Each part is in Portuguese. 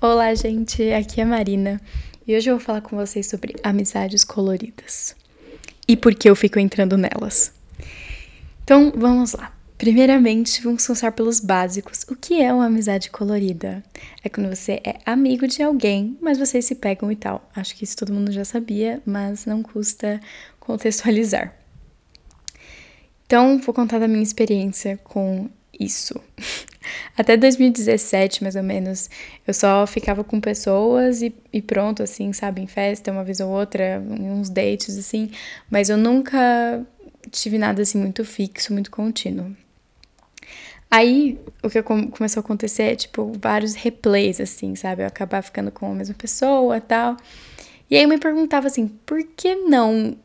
Olá, gente, aqui é Marina e hoje eu vou falar com vocês sobre amizades coloridas e por que eu fico entrando nelas. Então, vamos lá. Primeiramente, vamos começar pelos básicos. O que é uma amizade colorida? É quando você é amigo de alguém, mas vocês se pegam e tal. Acho que isso todo mundo já sabia, mas não custa contextualizar. Então, vou contar da minha experiência com isso. Até 2017, mais ou menos, eu só ficava com pessoas e, e, pronto, assim, sabe, em festa, uma vez ou outra, uns dates, assim, mas eu nunca tive nada assim muito fixo, muito contínuo. Aí, o que começou a acontecer é, tipo, vários replays, assim, sabe? Eu acabar ficando com a mesma pessoa tal. E aí eu me perguntava assim, por que não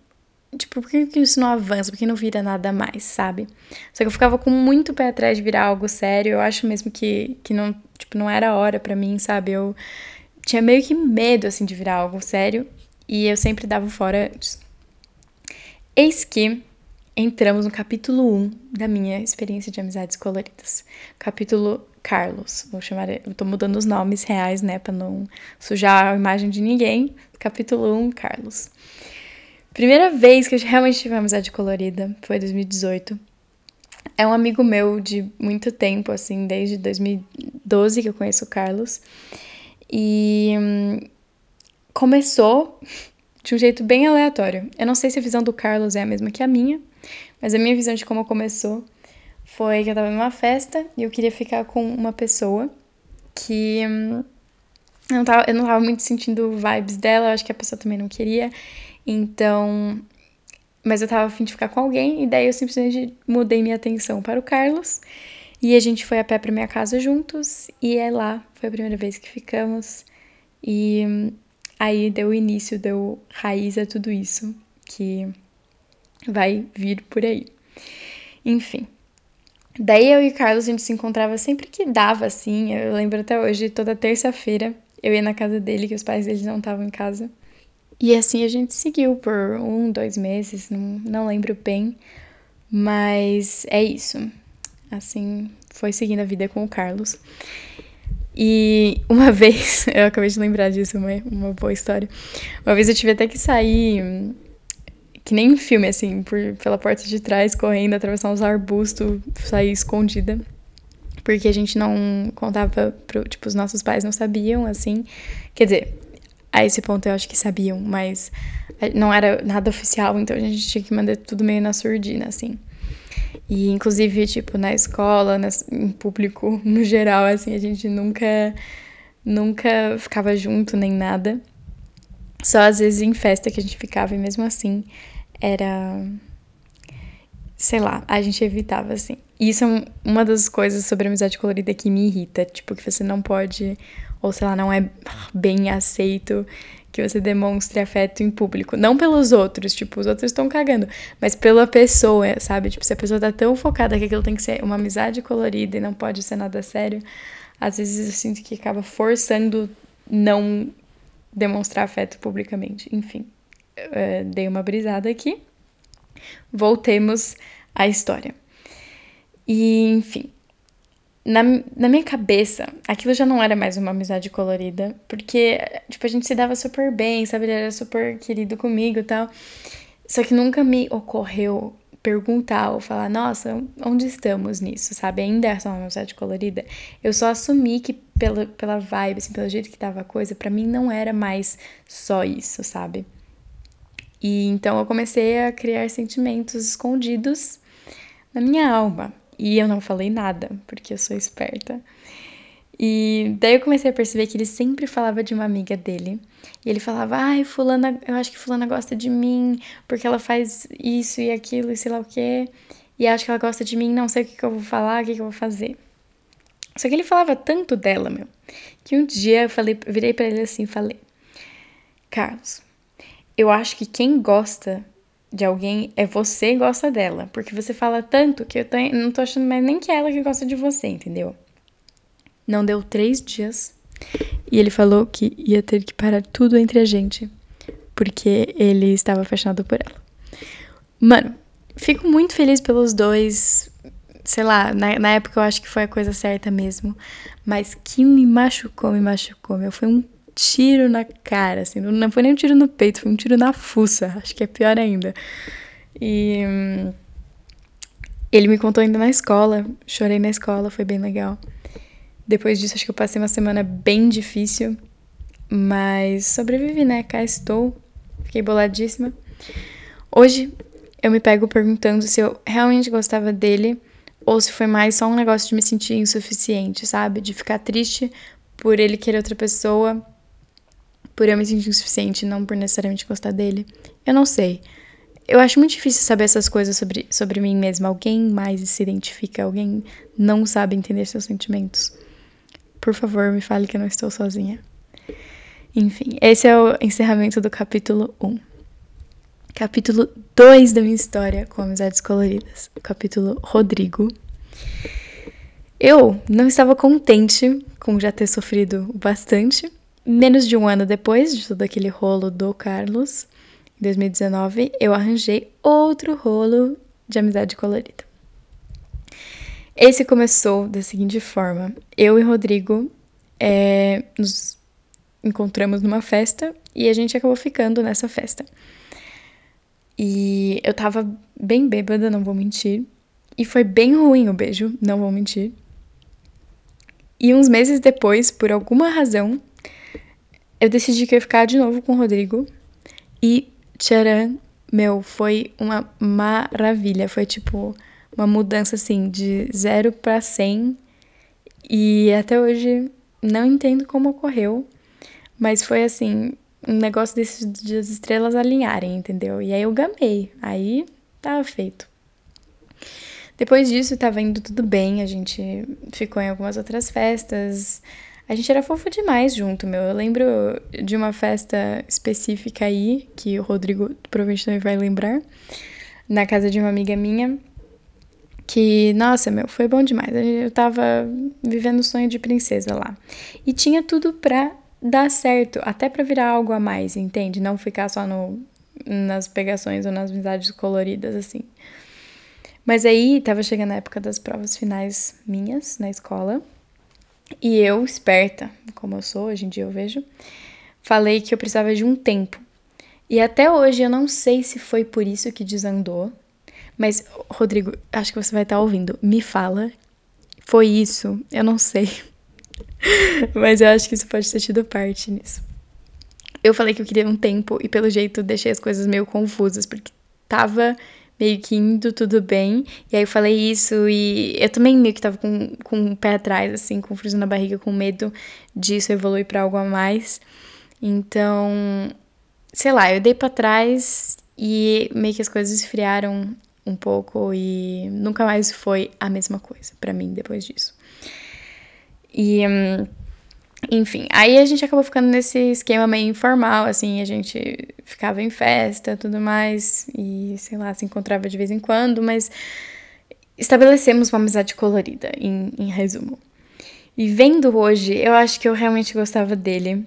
Tipo, por que isso não avança? Por que não vira nada mais, sabe? Só que eu ficava com muito pé atrás de virar algo sério. Eu acho mesmo que, que não, tipo, não era hora para mim, sabe? Eu tinha meio que medo, assim, de virar algo sério. E eu sempre dava fora antes. Eis que entramos no capítulo 1 da minha experiência de amizades coloridas. Capítulo Carlos. Vou chamar. Eu tô mudando os nomes reais, né? Pra não sujar a imagem de ninguém. Capítulo 1, Carlos. Primeira vez que eu realmente tive uma amizade colorida foi 2018. É um amigo meu de muito tempo, assim, desde 2012 que eu conheço o Carlos. E hum, começou de um jeito bem aleatório. Eu não sei se a visão do Carlos é a mesma que a minha, mas a minha visão de como começou foi que eu tava numa festa e eu queria ficar com uma pessoa que hum, eu, não tava, eu não tava muito sentindo vibes dela, eu acho que a pessoa também não queria. Então, mas eu tava afim de ficar com alguém, e daí eu simplesmente mudei minha atenção para o Carlos. E a gente foi a pé para minha casa juntos, e é lá, foi a primeira vez que ficamos. E aí deu início, deu raiz a tudo isso que vai vir por aí. Enfim. Daí eu e o Carlos a gente se encontrava sempre que dava, assim. Eu lembro até hoje, toda terça-feira eu ia na casa dele, que os pais dele não estavam em casa. E assim a gente seguiu por um, dois meses, não, não lembro bem, mas é isso. Assim foi seguindo a vida com o Carlos. E uma vez, eu acabei de lembrar disso, uma, uma boa história. Uma vez eu tive até que sair, que nem um filme, assim, por, pela porta de trás, correndo, atravessar uns arbustos, sair escondida. Porque a gente não contava pro, tipo, os nossos pais não sabiam, assim. Quer dizer, a esse ponto eu acho que sabiam, mas não era nada oficial, então a gente tinha que mandar tudo meio na surdina, assim. E inclusive, tipo, na escola, nas, em público, no geral, assim, a gente nunca nunca ficava junto nem nada. Só às vezes em festa que a gente ficava e mesmo assim era sei lá, a gente evitava assim. E isso é uma das coisas sobre amizade colorida que me irrita, tipo que você não pode ou sei lá, não é bem aceito que você demonstre afeto em público. Não pelos outros, tipo, os outros estão cagando, mas pela pessoa, sabe? Tipo, se a pessoa tá tão focada que aquilo tem que ser uma amizade colorida e não pode ser nada sério, às vezes eu sinto que acaba forçando não demonstrar afeto publicamente. Enfim, uh, dei uma brisada aqui. Voltemos à história. E, enfim, na, na minha cabeça, aquilo já não era mais uma amizade colorida, porque, tipo, a gente se dava super bem, sabe? Ele era super querido comigo e tal. Só que nunca me ocorreu perguntar ou falar, nossa, onde estamos nisso, sabe? Ainda é só uma amizade colorida. Eu só assumi que pela, pela vibe, assim, pelo jeito que tava a coisa, para mim não era mais só isso, sabe? E então eu comecei a criar sentimentos escondidos na minha alma. E eu não falei nada, porque eu sou esperta. E daí eu comecei a perceber que ele sempre falava de uma amiga dele. E ele falava: Ai, Fulana, eu acho que Fulana gosta de mim, porque ela faz isso e aquilo e sei lá o quê. E acho que ela gosta de mim, não sei o que, que eu vou falar, o que, que eu vou fazer. Só que ele falava tanto dela, meu, que um dia eu falei, virei para ele assim falei: Carlos, eu acho que quem gosta de alguém é você gosta dela. Porque você fala tanto que eu tô, não tô achando mais nem que é ela que gosta de você, entendeu? Não deu três dias e ele falou que ia ter que parar tudo entre a gente. Porque ele estava apaixonado por ela. Mano, fico muito feliz pelos dois. sei lá, na, na época eu acho que foi a coisa certa mesmo. Mas que me machucou, me machucou, meu. Foi um tiro na cara, assim. Não foi nem um tiro no peito, foi um tiro na fuça. Acho que é pior ainda. E. Hum, ele me contou ainda na escola. Chorei na escola, foi bem legal. Depois disso, acho que eu passei uma semana bem difícil. Mas sobrevivi, né? Cá estou. Fiquei boladíssima. Hoje eu me pego perguntando se eu realmente gostava dele ou se foi mais só um negócio de me sentir insuficiente, sabe? De ficar triste por ele querer outra pessoa, por eu me sentir insuficiente, não por necessariamente gostar dele. Eu não sei. Eu acho muito difícil saber essas coisas sobre, sobre mim mesma. Alguém mais se identifica, alguém não sabe entender seus sentimentos. Por favor, me fale que eu não estou sozinha. Enfim, esse é o encerramento do capítulo 1. Capítulo 2 da minha história com Amizades Coloridas. Capítulo Rodrigo. Eu não estava contente com já ter sofrido bastante. Menos de um ano depois de todo aquele rolo do Carlos, em 2019, eu arranjei outro rolo de amizade colorida. Esse começou da seguinte forma: eu e Rodrigo é, nos encontramos numa festa e a gente acabou ficando nessa festa. E eu tava bem bêbada, não vou mentir. E foi bem ruim o beijo, não vou mentir. E uns meses depois, por alguma razão, eu decidi que ia ficar de novo com o Rodrigo. E tcharam, meu, foi uma maravilha. Foi tipo uma mudança assim de zero para 100. E até hoje não entendo como ocorreu, mas foi assim, um negócio desses de as estrelas alinharem, entendeu? E aí eu gamei. Aí tava feito. Depois disso, tava indo tudo bem, a gente ficou em algumas outras festas. A gente era fofo demais junto, meu. Eu lembro de uma festa específica aí, que o Rodrigo provavelmente também vai lembrar, na casa de uma amiga minha, que, nossa, meu, foi bom demais. Eu tava vivendo o sonho de princesa lá. E tinha tudo pra dar certo, até pra virar algo a mais, entende? Não ficar só no, nas pegações ou nas amizades coloridas, assim. Mas aí tava chegando a época das provas finais minhas na escola. E eu, esperta, como eu sou, hoje em dia eu vejo, falei que eu precisava de um tempo. E até hoje eu não sei se foi por isso que desandou, mas, Rodrigo, acho que você vai estar ouvindo. Me fala. Foi isso? Eu não sei. Mas eu acho que isso pode ter tido parte nisso. Eu falei que eu queria um tempo e, pelo jeito, deixei as coisas meio confusas, porque tava meio que indo tudo bem. E aí eu falei isso e eu também meio que tava com, com o pé atrás, assim, com frio na barriga, com medo disso evoluir para algo a mais. Então, sei lá, eu dei para trás e meio que as coisas esfriaram um pouco e nunca mais foi a mesma coisa para mim depois disso. E hum, enfim, aí a gente acabou ficando nesse esquema meio informal, assim, a gente ficava em festa, tudo mais e sei lá, se encontrava de vez em quando, mas estabelecemos uma amizade colorida, em, em resumo. E vendo hoje, eu acho que eu realmente gostava dele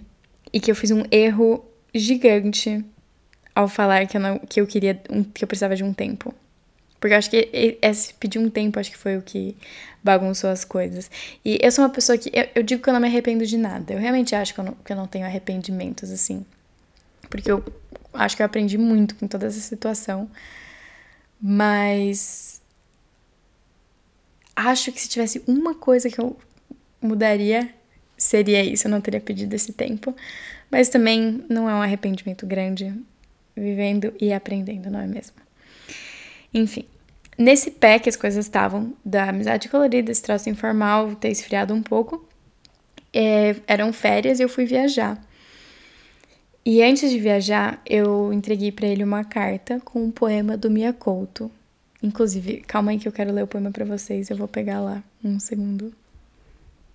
e que eu fiz um erro gigante ao falar que eu, não, que eu queria um, que eu precisava de um tempo. Porque eu acho que esse pedir um tempo acho que foi o que bagunçou as coisas. E eu sou uma pessoa que. Eu, eu digo que eu não me arrependo de nada. Eu realmente acho que eu, não, que eu não tenho arrependimentos, assim. Porque eu acho que eu aprendi muito com toda essa situação. Mas. Acho que se tivesse uma coisa que eu mudaria, seria isso. Eu não teria pedido esse tempo. Mas também não é um arrependimento grande vivendo e aprendendo, não é mesmo? Enfim, nesse pé que as coisas estavam, da amizade colorida, esse traço informal, ter esfriado um pouco, é, eram férias e eu fui viajar. E antes de viajar, eu entreguei para ele uma carta com um poema do Mia Couto. Inclusive, calma aí que eu quero ler o poema para vocês, eu vou pegar lá um segundo.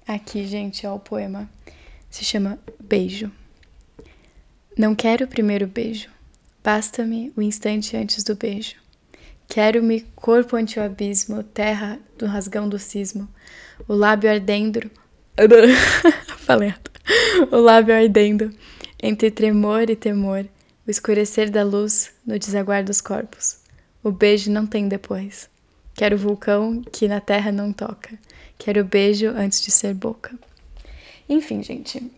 Aqui, gente, ó, o poema. Se chama Beijo. Não quero o primeiro beijo. Basta-me o instante antes do beijo. Quero-me corpo ante o abismo, terra do rasgão do cismo, o lábio ardendo. Falei O lábio ardendo, entre tremor e temor, o escurecer da luz no desaguar dos corpos. O beijo não tem depois. Quero vulcão que na terra não toca. Quero beijo antes de ser boca. Enfim, gente.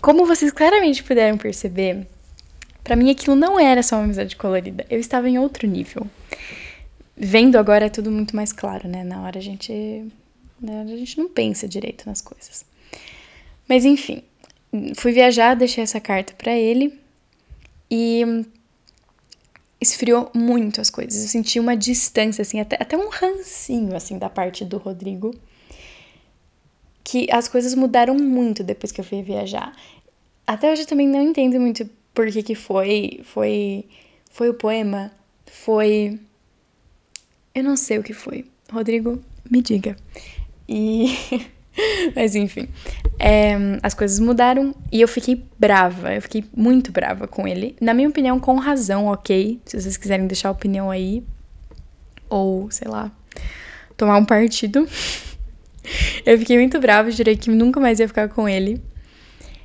Como vocês claramente puderam perceber, para mim aquilo não era só uma amizade colorida. Eu estava em outro nível. Vendo agora é tudo muito mais claro, né? Na hora a gente, né, a gente não pensa direito nas coisas. Mas enfim, fui viajar, deixei essa carta para ele e esfriou muito as coisas. Eu senti uma distância, assim, até, até um rancinho, assim, da parte do Rodrigo. Que as coisas mudaram muito depois que eu fui viajar. Até hoje eu também não entendo muito por que que foi. Foi, foi o poema? Foi... Eu não sei o que foi. Rodrigo, me diga. E... Mas enfim, é, as coisas mudaram e eu fiquei brava, eu fiquei muito brava com ele. Na minha opinião, com razão, ok. Se vocês quiserem deixar a opinião aí, ou sei lá, tomar um partido. eu fiquei muito brava, jurei que nunca mais ia ficar com ele.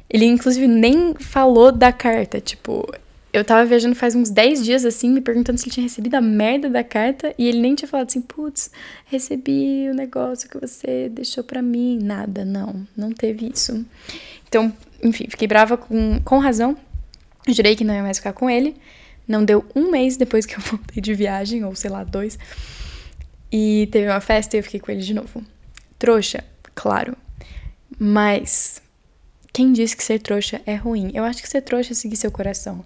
Ele, inclusive, nem falou da carta. Tipo, eu tava viajando faz uns 10 dias assim, me perguntando se ele tinha recebido a merda da carta e ele nem tinha falado assim, putz, recebi o negócio que você deixou para mim. Nada, não, não teve isso. Então, enfim, fiquei brava com, com razão. Jurei que não ia mais ficar com ele. Não deu um mês depois que eu voltei de viagem, ou sei lá, dois. E teve uma festa e eu fiquei com ele de novo. Trouxa, claro. Mas quem disse que ser trouxa é ruim? Eu acho que ser trouxa é seguir seu coração.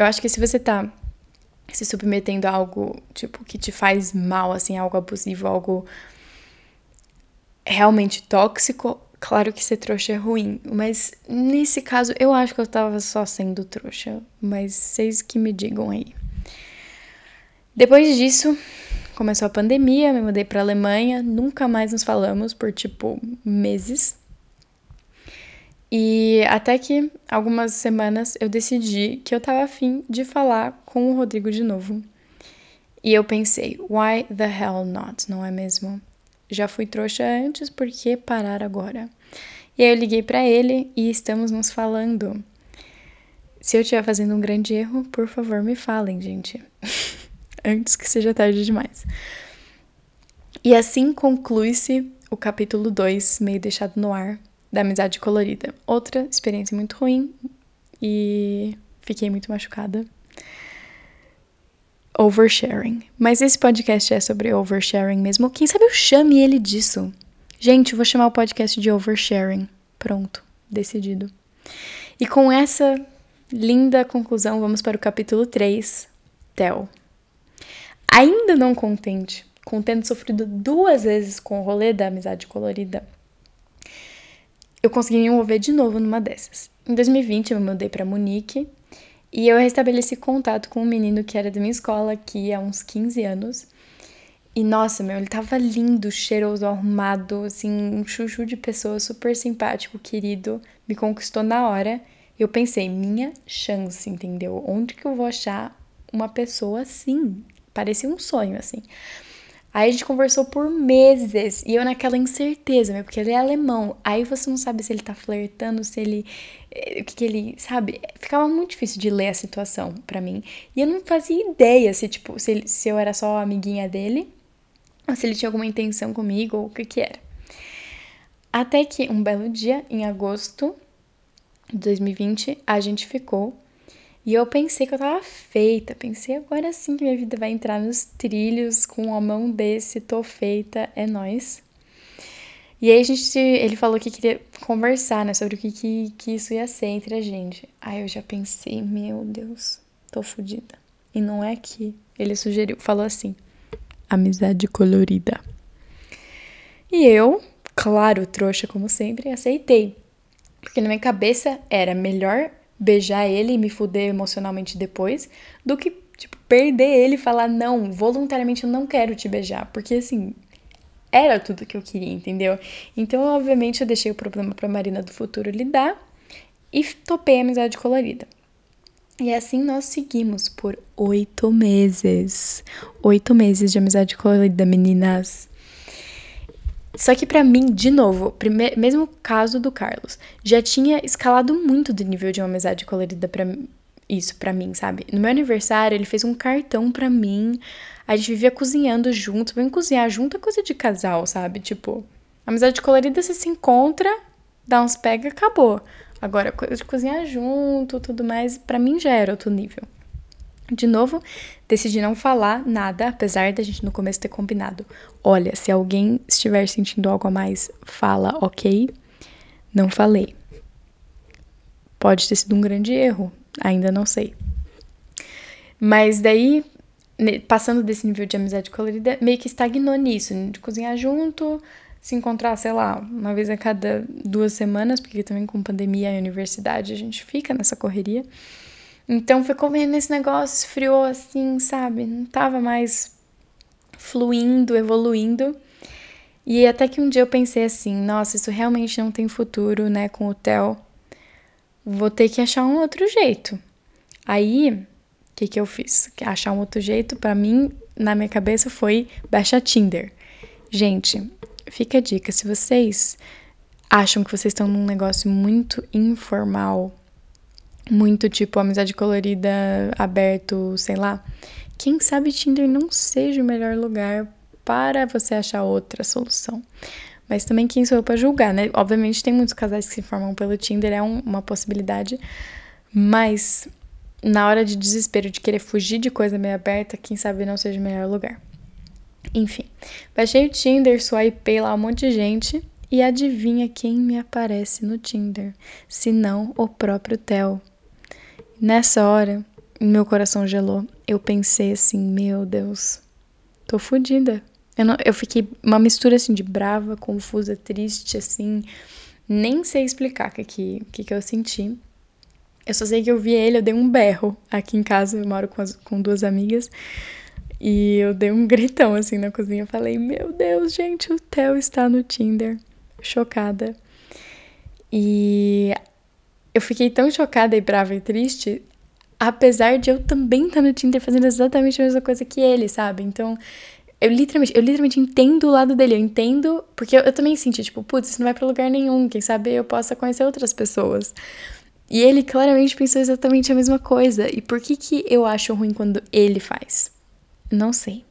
Eu acho que se você tá se submetendo a algo, tipo, que te faz mal, assim, algo abusivo, algo realmente tóxico, claro que ser trouxa é ruim. Mas nesse caso, eu acho que eu tava só sendo trouxa. Mas vocês que me digam aí. Depois disso, começou a pandemia, me mudei pra Alemanha, nunca mais nos falamos por, tipo, meses. E até que algumas semanas eu decidi que eu tava afim de falar com o Rodrigo de novo. E eu pensei, why the hell not, não é mesmo? Já fui trouxa antes, por que parar agora? E aí eu liguei para ele e estamos nos falando. Se eu estiver fazendo um grande erro, por favor, me falem, gente. antes que seja tarde demais. E assim conclui-se o capítulo 2, meio deixado no ar, da amizade colorida. Outra experiência muito ruim e fiquei muito machucada. Oversharing. Mas esse podcast é sobre oversharing mesmo. Quem sabe eu chame ele disso? Gente, vou chamar o podcast de oversharing. Pronto, decidido. E com essa linda conclusão, vamos para o capítulo 3, Tel. Ainda não contente, com tendo sofrido duas vezes com o rolê da amizade colorida, eu consegui me envolver de novo numa dessas. Em 2020, eu me mudei para Munique e eu restabeleci contato com um menino que era da minha escola aqui há uns 15 anos. E nossa, meu, ele tava lindo, cheiroso, arrumado, assim, um chuchu de pessoa, super simpático, querido, me conquistou na hora. Eu pensei, minha chance, entendeu? Onde que eu vou achar uma pessoa assim? Parecia um sonho, assim. Aí a gente conversou por meses e eu naquela incerteza, né? Porque ele é alemão. Aí você não sabe se ele tá flertando, se ele. Eh, o que, que ele. Sabe? Ficava muito difícil de ler a situação para mim. E eu não fazia ideia se, tipo, se, ele, se eu era só amiguinha dele ou se ele tinha alguma intenção comigo ou o que que era. Até que um belo dia, em agosto de 2020, a gente ficou e eu pensei que eu tava feita, pensei agora sim que minha vida vai entrar nos trilhos com uma mão desse, tô feita, é nós. E aí a gente, ele falou que queria conversar, né, sobre o que, que, que isso ia ser entre a gente. Aí eu já pensei, meu Deus, tô fodida. E não é que ele sugeriu, falou assim, amizade colorida. E eu, claro, trouxa como sempre, aceitei. Porque na minha cabeça era melhor beijar ele e me fuder emocionalmente depois, do que, tipo, perder ele e falar, não, voluntariamente eu não quero te beijar. Porque, assim, era tudo que eu queria, entendeu? Então, obviamente, eu deixei o problema pra Marina do futuro lidar e topei a amizade colorida. E assim nós seguimos por oito meses. Oito meses de amizade colorida, meninas. Só que para mim, de novo, primeir, mesmo caso do Carlos, já tinha escalado muito do nível de uma amizade colorida para isso para mim, sabe? No meu aniversário, ele fez um cartão para mim. A gente vivia cozinhando junto. Vem cozinhar junto é coisa de casal, sabe? Tipo, amizade colorida você se encontra, dá uns pega, acabou. Agora, coisa de cozinhar junto, tudo mais, para mim já era outro nível. De novo, decidi não falar nada, apesar da gente no começo ter combinado. Olha, se alguém estiver sentindo algo a mais, fala, ok? Não falei. Pode ter sido um grande erro, ainda não sei. Mas daí, passando desse nível de amizade colorida, meio que estagnou nisso, de cozinhar junto, se encontrar, sei lá, uma vez a cada duas semanas, porque também com pandemia e universidade a gente fica nessa correria. Então foi comendo esse negócio, esfriou assim, sabe? Não tava mais fluindo, evoluindo. E até que um dia eu pensei assim, nossa, isso realmente não tem futuro, né, com o Theo. Vou ter que achar um outro jeito. Aí, o que que eu fiz? Achar um outro jeito, para mim, na minha cabeça foi baixar Tinder. Gente, fica a dica, se vocês acham que vocês estão num negócio muito informal, muito tipo amizade colorida, aberto, sei lá, quem sabe Tinder não seja o melhor lugar para você achar outra solução. Mas também quem sou eu para julgar, né? Obviamente tem muitos casais que se formam pelo Tinder, é um, uma possibilidade, mas na hora de desespero de querer fugir de coisa meio aberta, quem sabe não seja o melhor lugar. Enfim, baixei o Tinder, swipei lá um monte de gente e adivinha quem me aparece no Tinder? Se não, o próprio Theo. Nessa hora, meu coração gelou. Eu pensei assim, meu Deus, tô fodida. Eu, não, eu fiquei uma mistura assim de brava, confusa, triste, assim. Nem sei explicar o que, que, que, eu senti. Eu só sei que eu vi ele, eu dei um berro. Aqui em casa eu moro com, as, com duas amigas. E eu dei um gritão assim na cozinha. Eu falei: Meu Deus, gente, o Theo está no Tinder. Chocada. E eu fiquei tão chocada e brava e triste, apesar de eu também estar no Tinder fazendo exatamente a mesma coisa que ele, sabe? Então, eu literalmente, eu literalmente entendo o lado dele, eu entendo, porque eu, eu também senti, tipo, putz, isso não vai pra lugar nenhum, quem sabe eu possa conhecer outras pessoas. E ele claramente pensou exatamente a mesma coisa. E por que que eu acho ruim quando ele faz? Não sei.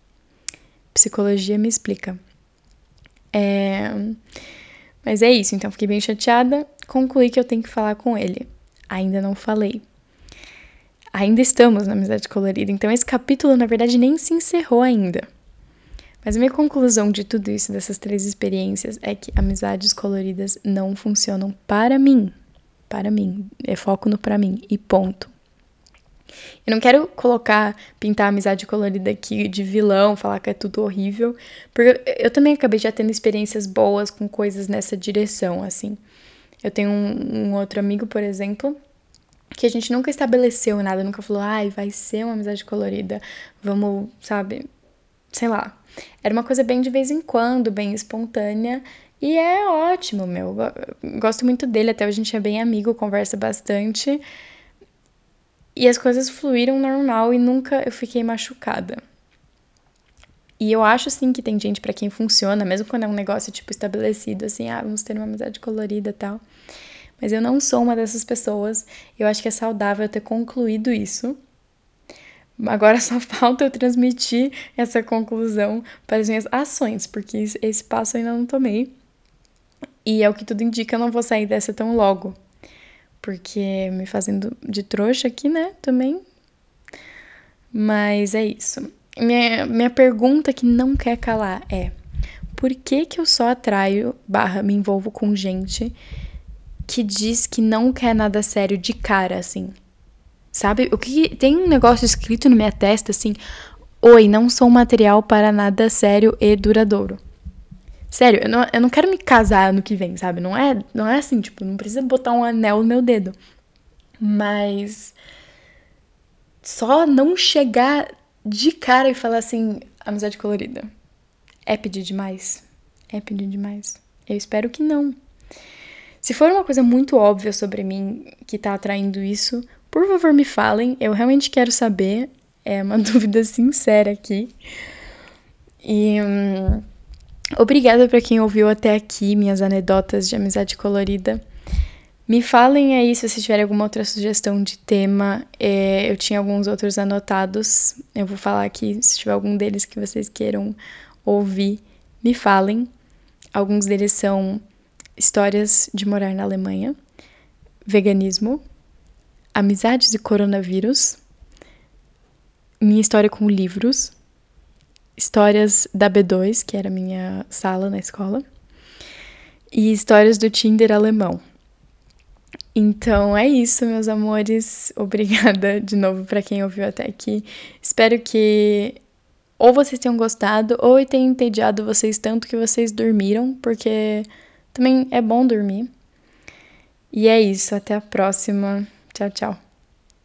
Psicologia me explica. É... Mas é isso, então fiquei bem chateada. Concluí que eu tenho que falar com ele. Ainda não falei. Ainda estamos na amizade colorida, então esse capítulo na verdade nem se encerrou ainda. Mas a minha conclusão de tudo isso, dessas três experiências, é que amizades coloridas não funcionam para mim. Para mim. É foco no para mim. E ponto. Eu não quero colocar, pintar a amizade colorida aqui de vilão, falar que é tudo horrível, porque eu também acabei já tendo experiências boas com coisas nessa direção, assim. Eu tenho um, um outro amigo, por exemplo, que a gente nunca estabeleceu nada, nunca falou, ai, vai ser uma amizade colorida, vamos, sabe, sei lá. Era uma coisa bem de vez em quando, bem espontânea, e é ótimo, meu. Gosto muito dele, até a gente é bem amigo, conversa bastante. E as coisas fluíram normal e nunca eu fiquei machucada. E eu acho sim que tem gente para quem funciona, mesmo quando é um negócio tipo estabelecido, assim, ah, vamos ter uma amizade colorida tal. Mas eu não sou uma dessas pessoas. Eu acho que é saudável ter concluído isso. Agora só falta eu transmitir essa conclusão para as minhas ações, porque esse passo eu ainda não tomei. E é o que tudo indica, eu não vou sair dessa tão logo. Porque me fazendo de trouxa aqui, né? Também. Mas é isso. Minha, minha pergunta que não quer calar é: por que, que eu só atraio, barra, me envolvo com gente que diz que não quer nada sério de cara, assim? Sabe? O que tem um negócio escrito na minha testa assim: Oi, não sou material para nada sério e duradouro. Sério, eu não, eu não quero me casar ano que vem, sabe? Não é, não é assim, tipo, não precisa botar um anel no meu dedo. Mas só não chegar de cara e falar assim, amizade colorida. É pedir demais? É pedir demais? Eu espero que não. Se for uma coisa muito óbvia sobre mim que tá atraindo isso, por favor me falem. Eu realmente quero saber. É uma dúvida sincera aqui. E. Hum, Obrigada para quem ouviu até aqui minhas anedotas de amizade colorida. Me falem aí se vocês tiverem alguma outra sugestão de tema. É, eu tinha alguns outros anotados. Eu vou falar aqui se tiver algum deles que vocês queiram ouvir. Me falem. Alguns deles são histórias de morar na Alemanha, veganismo, amizades e coronavírus, minha história com livros, histórias da B2, que era minha sala na escola, e histórias do Tinder alemão. Então é isso, meus amores. Obrigada de novo para quem ouviu até aqui. Espero que ou vocês tenham gostado ou tenham entediado vocês tanto que vocês dormiram, porque também é bom dormir. E é isso, até a próxima. Tchau, tchau.